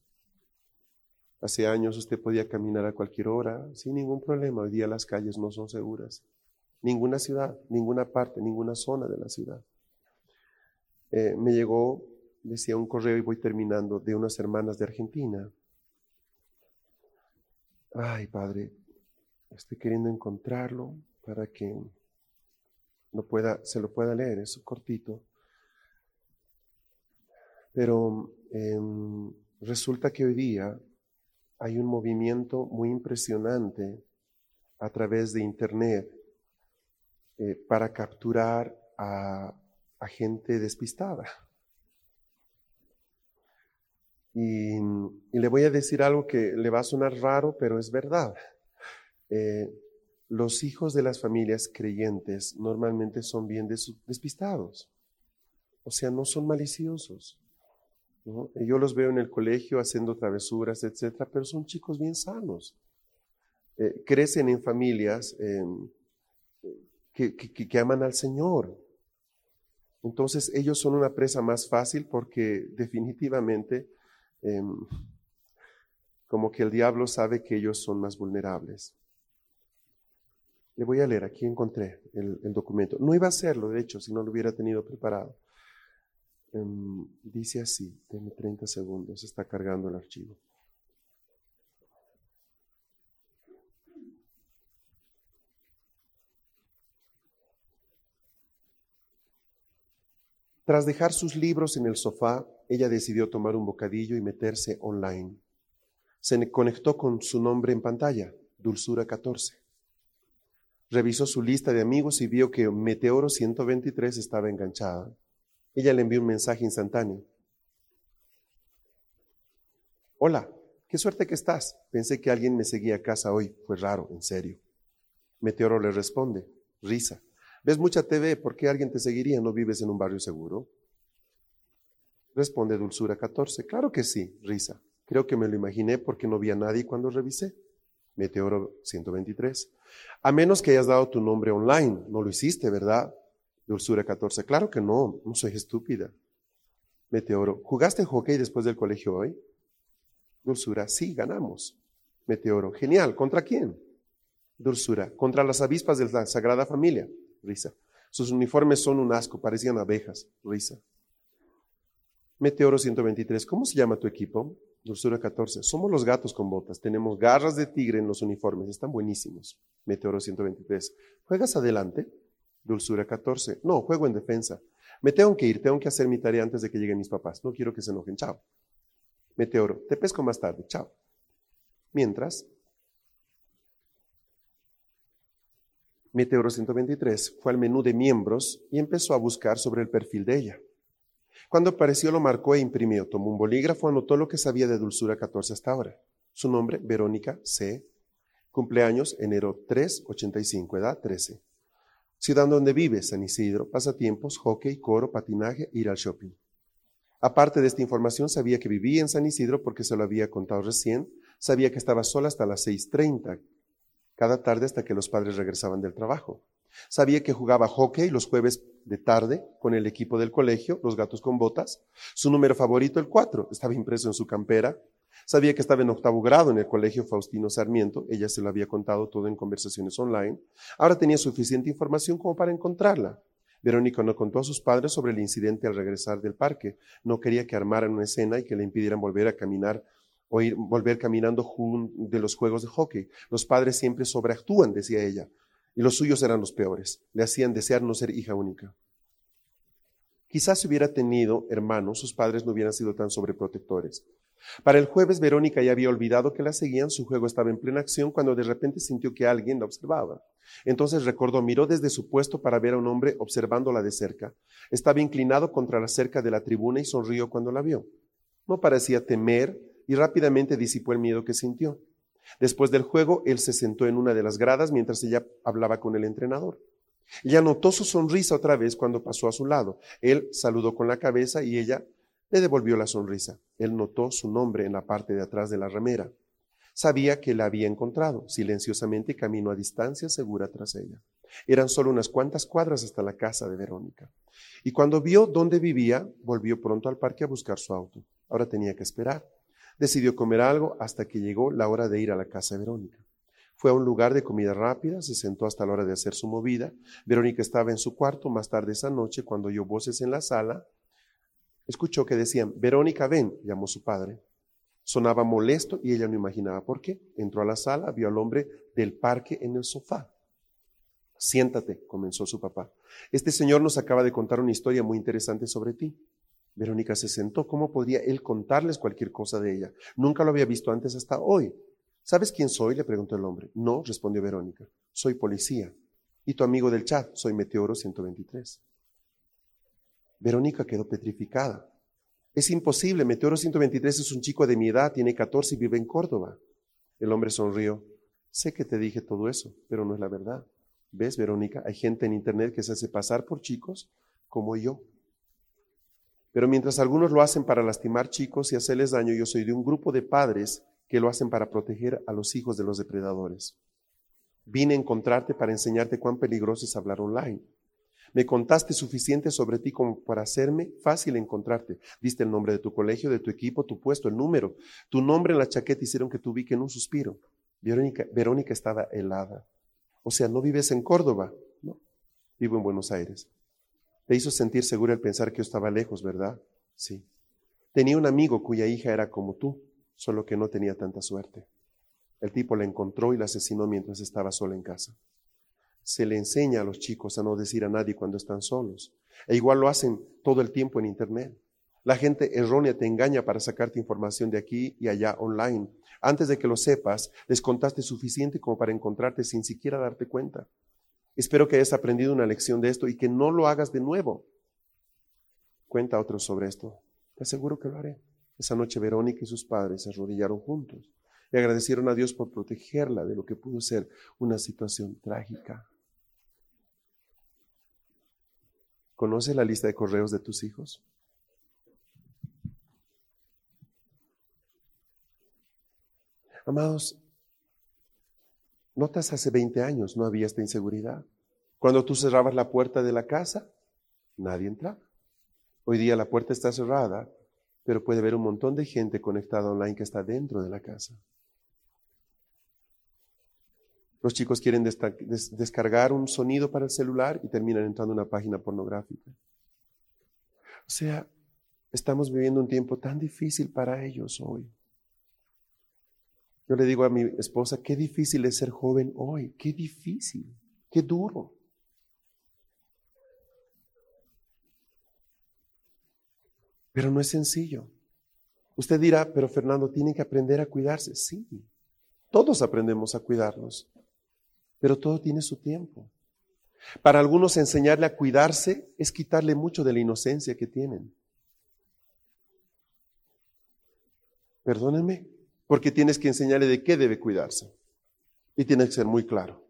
Hace años usted podía caminar a cualquier hora sin ningún problema. Hoy día las calles no son seguras. Ninguna ciudad, ninguna parte, ninguna zona de la ciudad. Eh, me llegó, decía un correo y voy terminando, de unas hermanas de Argentina. Ay, Padre, estoy queriendo encontrarlo para que no pueda, se lo pueda leer, es cortito. Pero em, resulta que hoy día hay un movimiento muy impresionante a través de Internet eh, para capturar a, gente despistada. Y, le voy a decir algo que le va a sonar raro, pero es verdad. Eh, los hijos de las familias creyentes normalmente son bien despistados, o sea, no son maliciosos. Yo los veo en el colegio haciendo travesuras, etcétera, pero son chicos bien sanos. Eh, crecen en familias em, que, que, aman al Señor. Entonces ellos son una presa más fácil porque definitivamente em, como que el diablo sabe que ellos son más vulnerables. Le voy a leer, aquí encontré el, documento. No iba a hacerlo, de hecho, si no lo hubiera tenido preparado. Em, dice así, tiene 30 segundos, está cargando el archivo. Tras dejar sus libros en el sofá, ella decidió tomar un bocadillo y meterse online. Se conectó con su nombre en pantalla, Dulzura 14. Revisó su lista de amigos y vio que Meteoro 123 estaba enganchada. Ella le envió un mensaje instantáneo. Hola, qué suerte que estás. Pensé que alguien me seguía a casa hoy. Fue raro, en serio. Meteoro le responde, risa. ¿Ves mucha TV? ¿Por qué alguien te seguiría? ¿No vives en un barrio seguro? Responde Dulzura 14. Claro que sí, risa. Creo que me lo imaginé porque no vi a nadie cuando revisé. Meteoro 123. A menos que hayas dado tu nombre online. No lo hiciste, ¿verdad? Dulzura 14. Claro que no, no soy estúpida. Meteoro. ¿Jugaste hockey después del colegio hoy? Dulzura. Sí, ganamos. Meteoro. Genial. ¿Contra quién? Dulzura. Contra las avispas de la Sagrada Familia. Risa. Sus uniformes son un asco, parecían abejas. Risa. Meteoro 123. ¿Cómo se llama tu equipo? Dulzura 14. Somos los gatos con botas. Tenemos garras de tigre en los uniformes. Están buenísimos. Meteoro 123. ¿Juegas adelante? Dulzura 14. No, juego en defensa. Me tengo que ir, tengo que hacer mi tarea antes de que lleguen mis papás. No quiero que se enojen. Chao. Meteoro, te pesco más tarde. Chao. Mientras, Meteoro 123 fue al menú de miembros y empezó a buscar sobre el perfil de ella. Cuando apareció lo marcó e imprimió, tomó un bolígrafo, anotó lo que sabía de Dulzura 14 hasta ahora. Su nombre, Verónica C. Cumpleaños, enero 3, 85, edad 13. Ciudad donde vive, San Isidro, pasatiempos, hockey, coro, patinaje, ir al shopping. Aparte de esta información, sabía que vivía en San Isidro porque se lo había contado recién. Sabía que estaba sola hasta las 6.30 cada tarde hasta que los padres regresaban del trabajo. Sabía que jugaba hockey los jueves de tarde con el equipo del colegio, los gatos con botas. Su número favorito, el 4, estaba impreso en su campera. Sabía que estaba en octavo grado en el colegio Faustino Sarmiento, ella se lo había contado todo en conversaciones online. Ahora tenía suficiente información como para encontrarla. Verónica no contó a sus padres sobre el incidente al regresar del parque. No quería que armaran una escena y que le impidieran volver a caminar o ir, volver caminando de los juegos de hockey. Los padres siempre sobreactúan, decía ella, y los suyos eran los peores. Le hacían desear no ser hija única. Quizás si hubiera tenido hermanos, sus padres no hubieran sido tan sobreprotectores. Para el jueves, Verónica ya había olvidado que la seguían, su juego estaba en plena acción cuando de repente sintió que alguien la observaba. Entonces recordó, miró desde su puesto para ver a un hombre observándola de cerca. Estaba inclinado contra la cerca de la tribuna y sonrió cuando la vio. No parecía temer y rápidamente disipó el miedo que sintió. Después del juego, él se sentó en una de las gradas mientras ella hablaba con el entrenador. Ella notó su sonrisa otra vez cuando pasó a su lado. Él saludó con la cabeza y ella le devolvió la sonrisa. Él notó su nombre en la parte de atrás de la ramera. Sabía que la había encontrado. Silenciosamente caminó a distancia segura tras ella. Eran solo unas cuantas cuadras hasta la casa de Verónica. Y cuando vio dónde vivía, volvió pronto al parque a buscar su auto. Ahora tenía que esperar. Decidió comer algo hasta que llegó la hora de ir a la casa de Verónica. Fue a un lugar de comida rápida, se sentó hasta la hora de hacer su movida. Verónica estaba en su cuarto más tarde esa noche cuando oyó voces en la sala. Escuchó que decían, Verónica, ven, llamó su padre. Sonaba molesto y ella no imaginaba por qué. Entró a la sala, vio al hombre del parque en el sofá. Siéntate, comenzó su papá. Este señor nos acaba de contar una historia muy interesante sobre ti. Verónica se sentó. ¿Cómo podría él contarles cualquier cosa de ella? Nunca lo había visto antes hasta hoy. ¿Sabes quién soy? le preguntó el hombre. No, respondió Verónica. Soy policía. Y tu amigo del chat, soy Meteoro 123. Verónica quedó petrificada. Es imposible, Meteoro 123 es un chico de mi edad, tiene 14 y vive en Córdoba. El hombre sonrió. Sé que te dije todo eso, pero no es la verdad. ¿Ves, Verónica? Hay gente en Internet que se hace pasar por chicos como yo. Pero mientras algunos lo hacen para lastimar chicos y hacerles daño, yo soy de un grupo de padres que lo hacen para proteger a los hijos de los depredadores. Vine a encontrarte para enseñarte cuán peligroso es hablar online. Me contaste suficiente sobre ti como para hacerme fácil encontrarte. Diste el nombre de tu colegio, de tu equipo, tu puesto, el número. Tu nombre en la chaqueta hicieron que te ubique en un suspiro. Verónica, Verónica estaba helada. O sea, no vives en Córdoba, ¿no? Vivo en Buenos Aires. Te hizo sentir segura el pensar que yo estaba lejos, ¿verdad? Sí. Tenía un amigo cuya hija era como tú, solo que no tenía tanta suerte. El tipo la encontró y la asesinó mientras estaba sola en casa. Se le enseña a los chicos a no decir a nadie cuando están solos. E igual lo hacen todo el tiempo en Internet. La gente errónea te engaña para sacarte información de aquí y allá online. Antes de que lo sepas, les contaste suficiente como para encontrarte sin siquiera darte cuenta. Espero que hayas aprendido una lección de esto y que no lo hagas de nuevo. Cuenta a otros sobre esto. Te aseguro que lo haré. Esa noche Verónica y sus padres se arrodillaron juntos y agradecieron a Dios por protegerla de lo que pudo ser una situación trágica. ¿Conoce la lista de correos de tus hijos? Amados, Notas hace 20 años no había esta inseguridad. Cuando tú cerrabas la puerta de la casa, nadie entraba. Hoy día la puerta está cerrada, pero puede haber un montón de gente conectada online que está dentro de la casa. Los chicos quieren descargar un sonido para el celular y terminan entrando en una página pornográfica. O sea, estamos viviendo un tiempo tan difícil para ellos hoy. Yo le digo a mi esposa, qué difícil es ser joven hoy, qué difícil, qué duro. Pero no es sencillo. Usted dirá, pero Fernando, tiene que aprender a cuidarse. Sí, todos aprendemos a cuidarnos, pero todo tiene su tiempo. Para algunos enseñarle a cuidarse es quitarle mucho de la inocencia que tienen. Perdónenme, porque tienes que enseñarle de qué debe cuidarse. Y tiene que ser muy claro.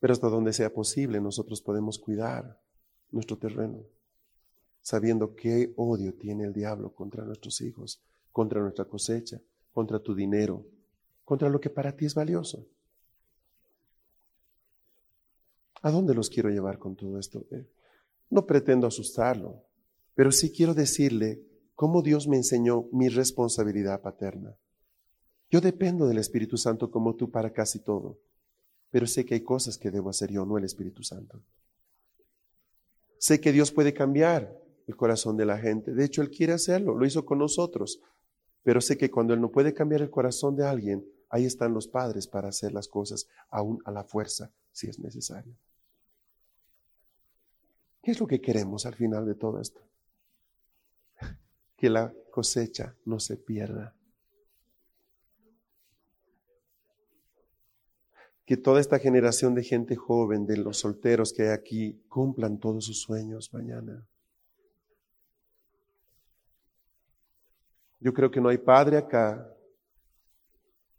Pero hasta donde sea posible, nosotros podemos cuidar nuestro terreno, sabiendo qué odio tiene el diablo contra nuestros hijos, contra nuestra cosecha, contra tu dinero, contra lo que para ti es valioso. ¿A dónde los quiero llevar con todo esto? Eh, no pretendo asustarlo, pero sí quiero decirle cómo Dios me enseñó mi responsabilidad paterna. Yo dependo del Espíritu Santo como tú para casi todo, pero sé que hay cosas que debo hacer yo, no el Espíritu Santo. Sé que Dios puede cambiar el corazón de la gente. De hecho, Él quiere hacerlo, lo hizo con nosotros. Pero sé que cuando Él no puede cambiar el corazón de alguien, ahí están los padres para hacer las cosas aún a la fuerza, si es necesario. ¿Qué es lo que queremos al final de todo esto? Que la cosecha no se pierda. Que toda esta generación de gente joven, de los solteros que hay aquí, cumplan todos sus sueños mañana. Yo creo que no hay padre acá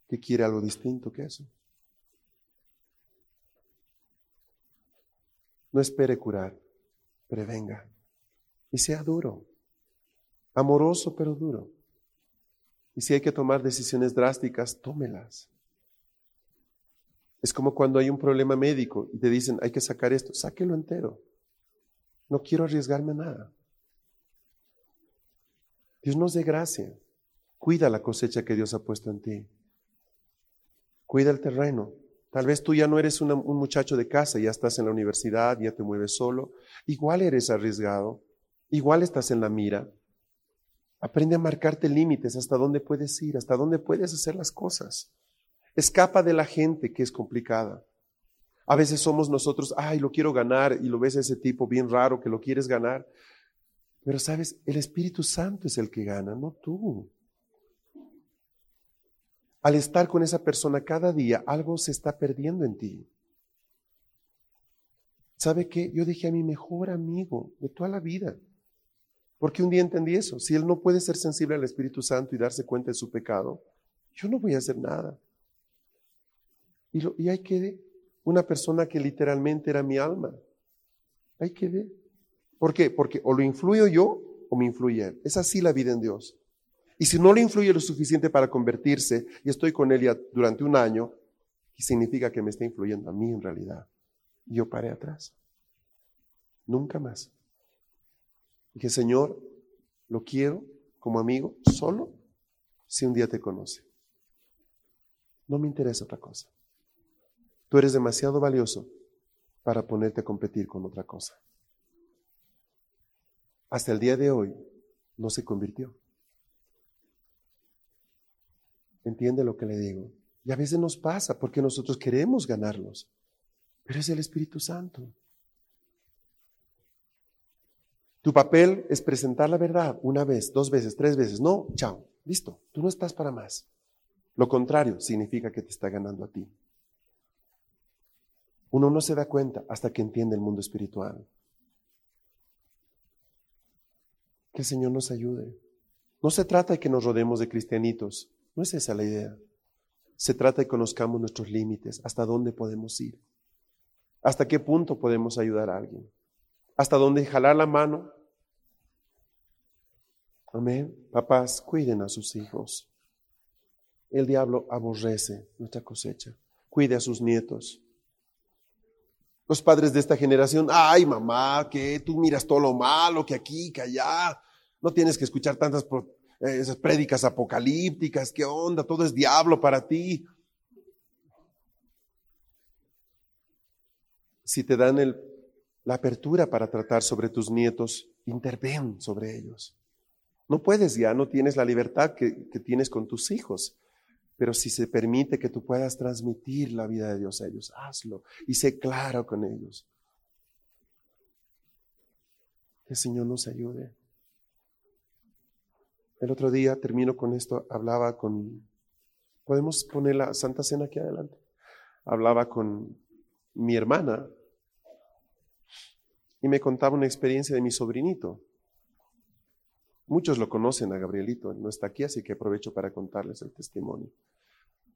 que quiere algo distinto que eso. No espere curar, prevenga. Y sea duro, amoroso pero duro. Y si hay que tomar decisiones drásticas, tómelas. Es como cuando hay un problema médico y te dicen, hay que sacar esto, sáquelo entero. No quiero arriesgarme a nada. Dios nos dé gracia. Cuida la cosecha que Dios ha puesto en ti. Cuida el terreno. Tal vez tú ya no eres un muchacho de casa, ya estás en la universidad, ya te mueves solo. Igual eres arriesgado. Igual estás en la mira. Aprende a marcarte límites, hasta dónde puedes ir, hasta dónde puedes hacer las cosas. Escapa de la gente que es complicada. A veces somos nosotros, ay, lo quiero ganar, y lo ves a ese tipo bien raro que lo quieres ganar. Pero sabes, el Espíritu Santo es el que gana, no tú al estar con esa persona cada día, algo se está perdiendo en ti. ¿Sabe qué? Yo dije a mi mejor amigo de toda la vida. Porque un día entendí eso. Si él no puede ser sensible al Espíritu Santo y darse cuenta de su pecado, yo no voy a hacer nada. Y, lo, ahí quedé. Una persona que literalmente era mi alma. Ahí quedé. ¿Por qué? Porque o lo influyo yo o me influye él. Es así la vida en Dios. Y si no le influye lo suficiente para convertirse y estoy con él ya durante un año, significa que me está influyendo a mí en realidad. Y yo paré atrás. Nunca más. Dije, Señor, lo quiero como amigo solo si un día te conoce. No me interesa otra cosa. Tú eres demasiado valioso para ponerte a competir con otra cosa. Hasta el día de hoy no se convirtió. ¿Entiende lo que le digo? Y a veces nos pasa porque nosotros queremos ganarlos, pero es el Espíritu Santo. Tu papel es presentar la verdad una vez, dos veces, tres veces. No, chao, listo, tú no estás para más. Lo contrario significa que te está ganando a ti. Uno no se da cuenta hasta que entiende el mundo espiritual. Que el Señor nos ayude. No se trata de que nos rodemos de cristianitos no es esa la idea. Se trata de que conozcamos nuestros límites, hasta dónde podemos ir, hasta qué punto podemos ayudar a alguien, hasta dónde jalar la mano. Amén. Papás, cuiden a sus hijos. El diablo aborrece nuestra cosecha. Cuide a sus nietos. Los padres de esta generación, ay mamá, que tú miras todo lo malo, que aquí, que allá. No tienes que escuchar tantas eh, esas prédicas apocalípticas, ¿qué onda? Todo es diablo para ti. Si te dan la apertura para tratar sobre tus nietos, interven sobre ellos. No puedes ya, no tienes la libertad que, tienes con tus hijos. Pero si se permite que tú puedas transmitir la vida de Dios a ellos, hazlo y sé claro con ellos. Que el Señor nos ayude. El otro día, termino con esto, hablaba con, podemos poner la Santa Cena aquí adelante, hablaba con mi hermana y me contaba una experiencia de mi sobrinito. Muchos lo conocen a Gabrielito, no está aquí, así que aprovecho para contarles el testimonio.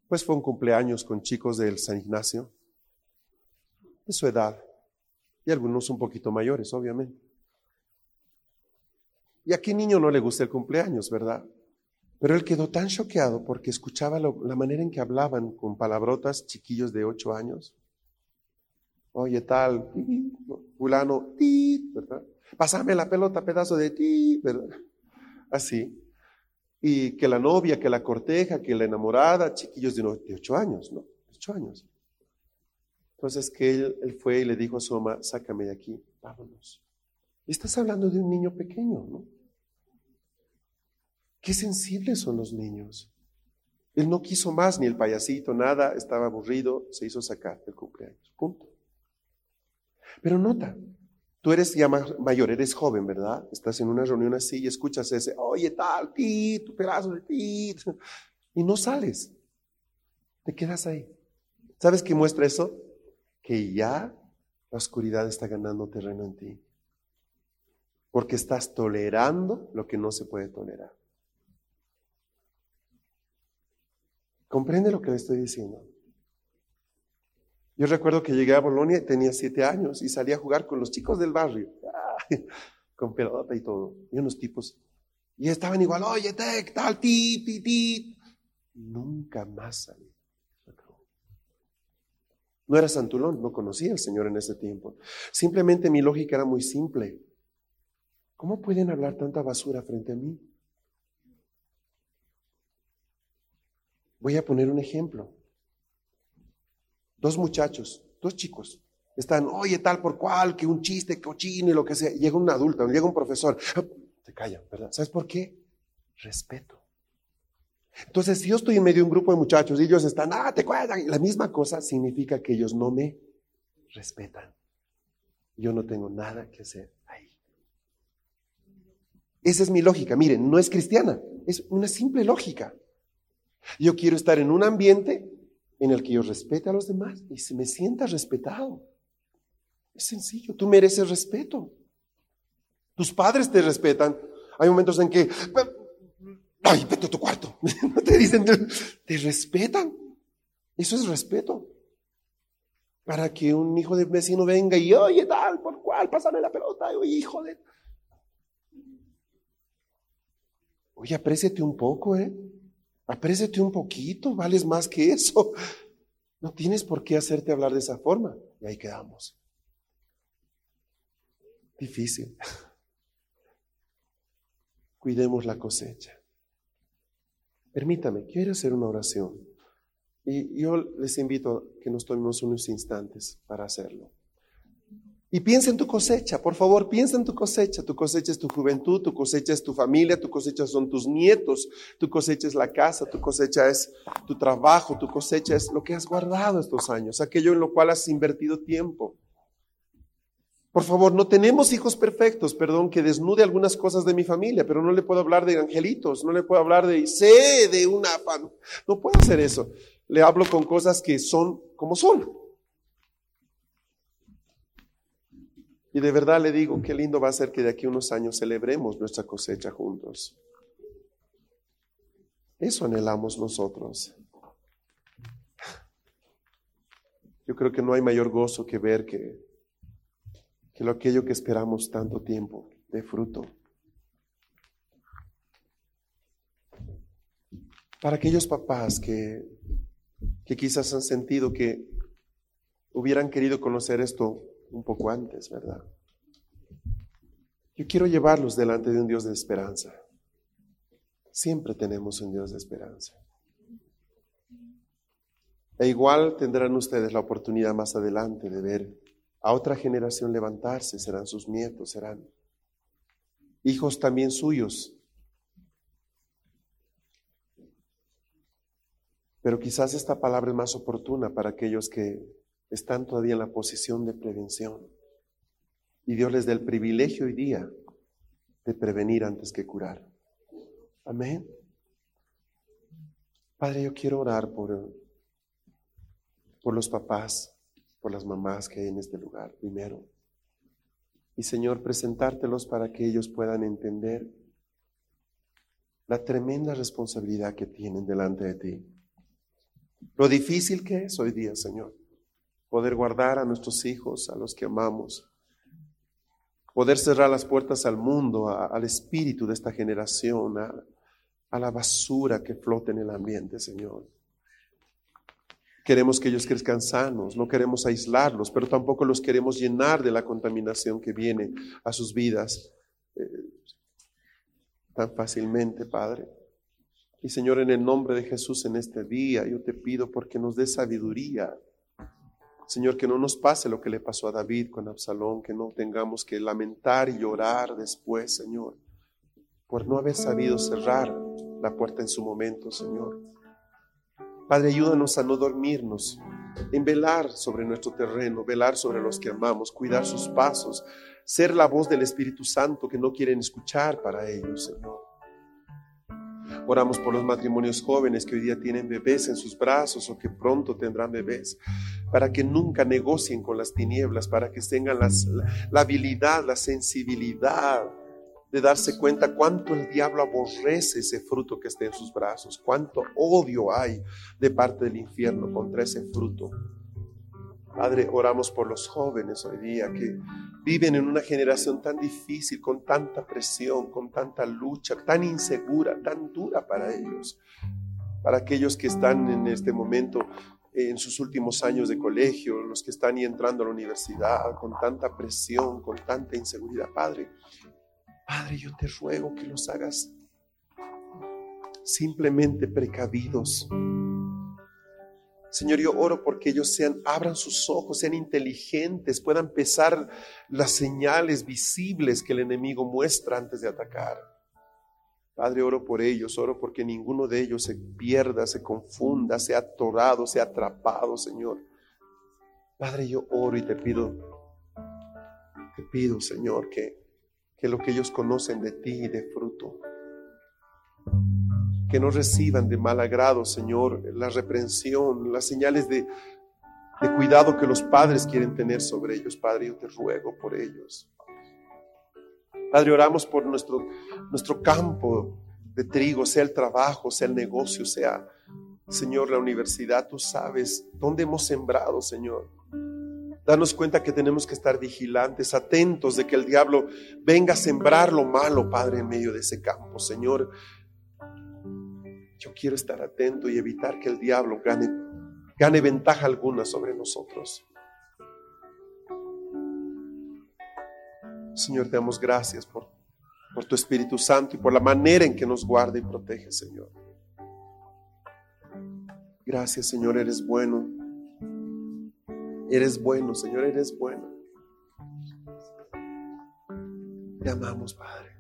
Pues fue un cumpleaños con chicos del San Ignacio, de su edad, y algunos un poquito mayores, obviamente. ¿Y a qué niño no le gusta el cumpleaños, verdad? Pero él quedó tan choqueado porque escuchaba la manera en que hablaban con palabrotas chiquillos de ocho años. Oye, tal, fulano, ti, ¿verdad? Pásame la pelota, pedazo de ti, ¿verdad? Así. Y que la novia, que la corteja, que la enamorada, chiquillos de, ocho años, ¿no? Ocho años. Entonces que él, él, fue y le dijo a su mamá, sácame de aquí, vámonos. Estás hablando de un niño pequeño, ¿no? Qué sensibles son los niños. Él no quiso más, ni el payasito, nada, estaba aburrido, se hizo sacar del cumpleaños. Punto. Pero nota, Tú eres ya mayor, eres joven, ¿verdad? Estás en una reunión así y escuchas ese, oye, tal, ti, tu pedazo de ti, y no sales. Te quedas ahí. ¿Sabes qué muestra eso? Que ya la oscuridad está ganando terreno en ti. Porque estás tolerando lo que no se puede tolerar. ¿Comprende lo que le estoy diciendo? Yo recuerdo que llegué a Bolonia tenía siete años y salí a jugar con los chicos del barrio, con pelota y todo, y unos tipos. Y estaban igual, oye, tec, tal, ti, ti, ti. Nunca más salí. No era Santulón, no conocía al Señor en ese tiempo. Simplemente mi lógica era muy simple. ¿Cómo pueden hablar tanta basura frente a mí? Voy a poner un ejemplo. Dos muchachos, dos chicos, están, oye, tal por cual, que un chiste cochino y lo que sea. Llega un adulto, llega un profesor, se callan, ¿verdad? ¿Sabes por qué? Respeto. Entonces, si yo estoy en medio de un grupo de muchachos y ellos están, ah, te cuentan, la misma cosa significa que ellos no me respetan. Yo no tengo nada que hacer ahí. Esa es mi lógica. Miren, no es cristiana, es una simple lógica. Yo quiero estar en un ambiente en el que yo respete a los demás y se me sienta respetado. Es sencillo, tú mereces respeto. Tus padres te respetan. Hay momentos en que, ay, vete a tu cuarto. No te dicen, te respetan. Eso es respeto. Para que un hijo de vecino venga y, oye, tal, por cual, pásame la pelota, oye, hijo de... Oye, apréciate un poco, ¿eh? Apréciate un poquito, vales más que eso. No tienes por qué hacerte hablar de esa forma. Y ahí quedamos. Difícil. Cuidemos la cosecha. Permítame, quiero hacer una oración. Y yo les invito a que nos tomemos unos instantes para hacerlo. Y piensa en tu cosecha, por favor, piensa en tu cosecha. Tu cosecha es tu juventud, tu cosecha es tu familia, tu cosecha son tus nietos, tu cosecha es la casa, tu cosecha es tu trabajo, tu cosecha es lo que has guardado estos años, aquello en lo cual has invertido tiempo. Por favor, no tenemos hijos perfectos, perdón, que desnude algunas cosas de mi familia, pero no le puedo hablar de angelitos, no le puedo hablar de sé de una no puedo hacer eso. Le hablo con cosas que son como son. Y de verdad le digo, qué lindo va a ser que de aquí a unos años celebremos nuestra cosecha juntos. Eso anhelamos nosotros. Yo creo que no hay mayor gozo que ver que, que lo aquello que esperamos tanto tiempo de fruto. Para aquellos papás que, que quizás han sentido que hubieran querido conocer esto un poco antes, ¿verdad? Yo quiero llevarlos delante de un Dios de esperanza. Siempre tenemos un Dios de esperanza. E igual tendrán ustedes la oportunidad más adelante de ver a otra generación levantarse, serán sus nietos, serán hijos también suyos. Pero quizás esta palabra es más oportuna para aquellos que están todavía en la posición de prevención. Y Dios les da el privilegio hoy día de prevenir antes que curar. Amén. Padre, yo quiero orar por, por los papás, por las mamás que hay en este lugar primero. Y Señor, presentártelos para que ellos puedan entender la tremenda responsabilidad que tienen delante de ti. Lo difícil que es hoy día, Señor poder guardar a nuestros hijos, a los que amamos, poder cerrar las puertas al mundo, al espíritu de esta generación, a, la basura que flota en el ambiente, Señor. Queremos que ellos crezcan sanos, no queremos aislarlos, pero tampoco los queremos llenar de la contaminación que viene a sus vidas eh, tan fácilmente, Padre. Y Señor, en el nombre de Jesús en este día, yo te pido porque nos dé sabiduría Señor, que no nos pase lo que le pasó a David con Absalón, que no tengamos que lamentar y llorar después, Señor, por no haber sabido cerrar la puerta en su momento, Señor. Padre, ayúdanos a no dormirnos en velar sobre nuestro terreno, velar sobre los que amamos, cuidar sus pasos, ser la voz del Espíritu Santo que no quieren escuchar para ellos, Señor. Oramos por los matrimonios jóvenes que hoy día tienen bebés en sus brazos o que pronto tendrán bebés, para que nunca negocien con las tinieblas, para que tengan las, la, habilidad, la sensibilidad de darse cuenta cuánto el diablo aborrece ese fruto que esté en sus brazos, cuánto odio hay de parte del infierno contra ese fruto. Padre, oramos por los jóvenes hoy día que viven en una generación tan difícil, con tanta presión, con tanta lucha, tan insegura, tan dura para ellos. Para aquellos que están en este momento en sus últimos años de colegio, los que están entrando a la universidad, con tanta presión, con tanta inseguridad. Padre, Padre, yo te ruego que los hagas simplemente precavidos Señor, yo oro porque ellos sean, abran sus ojos, sean inteligentes, puedan pesar las señales visibles que el enemigo muestra antes de atacar. Padre, oro por ellos, oro porque ninguno de ellos se pierda, se confunda, sea atorado, sea atrapado, Señor. Padre, yo oro y te pido, te pido, Señor, que, que lo que ellos conocen de ti de fruto que no reciban de mal agrado, Señor, la reprensión, las señales de, cuidado que los padres quieren tener sobre ellos. Padre, yo te ruego por ellos. Padre, oramos por nuestro, nuestro campo de trigo, sea el trabajo, sea el negocio, sea, Señor, la universidad. Tú sabes dónde hemos sembrado, Señor. Danos cuenta que tenemos que estar vigilantes, atentos de que el diablo venga a sembrar lo malo, Padre, en medio de ese campo, Señor. Yo quiero estar atento y evitar que el diablo gane, gane ventaja alguna sobre nosotros. Señor, te damos gracias por, por tu Espíritu Santo y por la manera en que nos guarda y protege, Señor. Gracias, Señor, eres bueno. Eres bueno, Señor, eres bueno. Te amamos, Padre.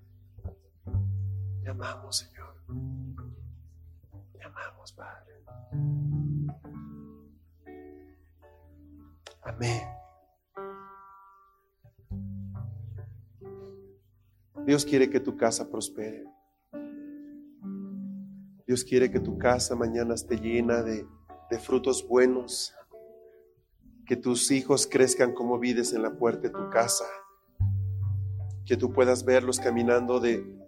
Te amamos, Señor. Amén. Dios quiere que tu casa prospere. Dios quiere que tu casa mañana esté llena de, de frutos buenos. Que tus hijos crezcan como vides en la puerta de tu casa. Que tú puedas verlos caminando de,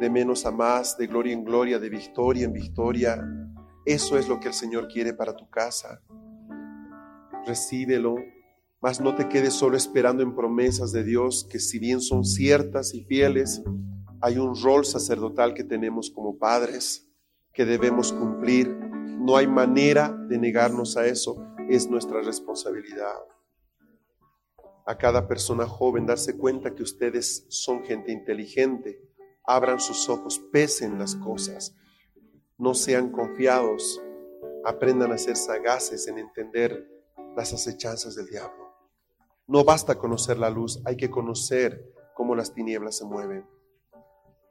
de menos a más, de gloria en gloria, de victoria en victoria, eso es lo que el Señor quiere para tu casa. Recíbelo, mas no te quedes solo esperando en promesas de Dios que si bien son ciertas y fieles, hay un rol sacerdotal que tenemos como padres que debemos cumplir. No hay manera de negarnos a eso, es nuestra responsabilidad. A cada persona joven darse cuenta que ustedes son gente inteligente, abran sus ojos, pesen las cosas, no sean confiados, aprendan a ser sagaces en entender las acechanzas del diablo. No basta conocer la luz, hay que conocer cómo las tinieblas se mueven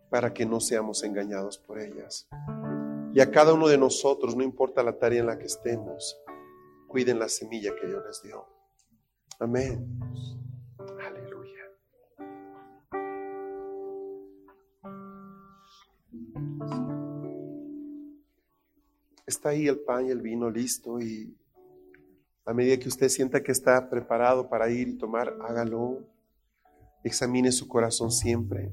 para que no seamos engañados por ellas. Y a cada uno de nosotros, no importa la tarea en la que estemos, cuiden la semilla que Dios les dio. Amén. Está ahí el pan y el vino listo y a medida que usted sienta que está preparado para ir y tomar, hágalo. Examine su corazón siempre.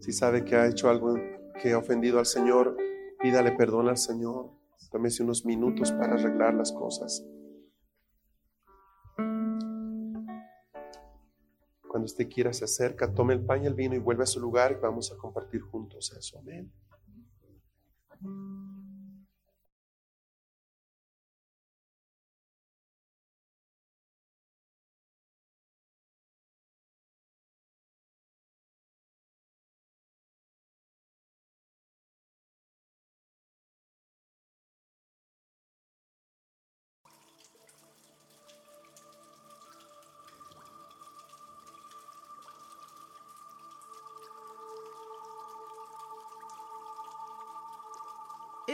Si sabe que ha hecho algo que ha ofendido al Señor, pídale perdón al Señor. Tómese unos minutos para arreglar las cosas. Cuando usted quiera se acerca, tome el pan y el vino y vuelve a su lugar y vamos a compartir juntos eso. Amén.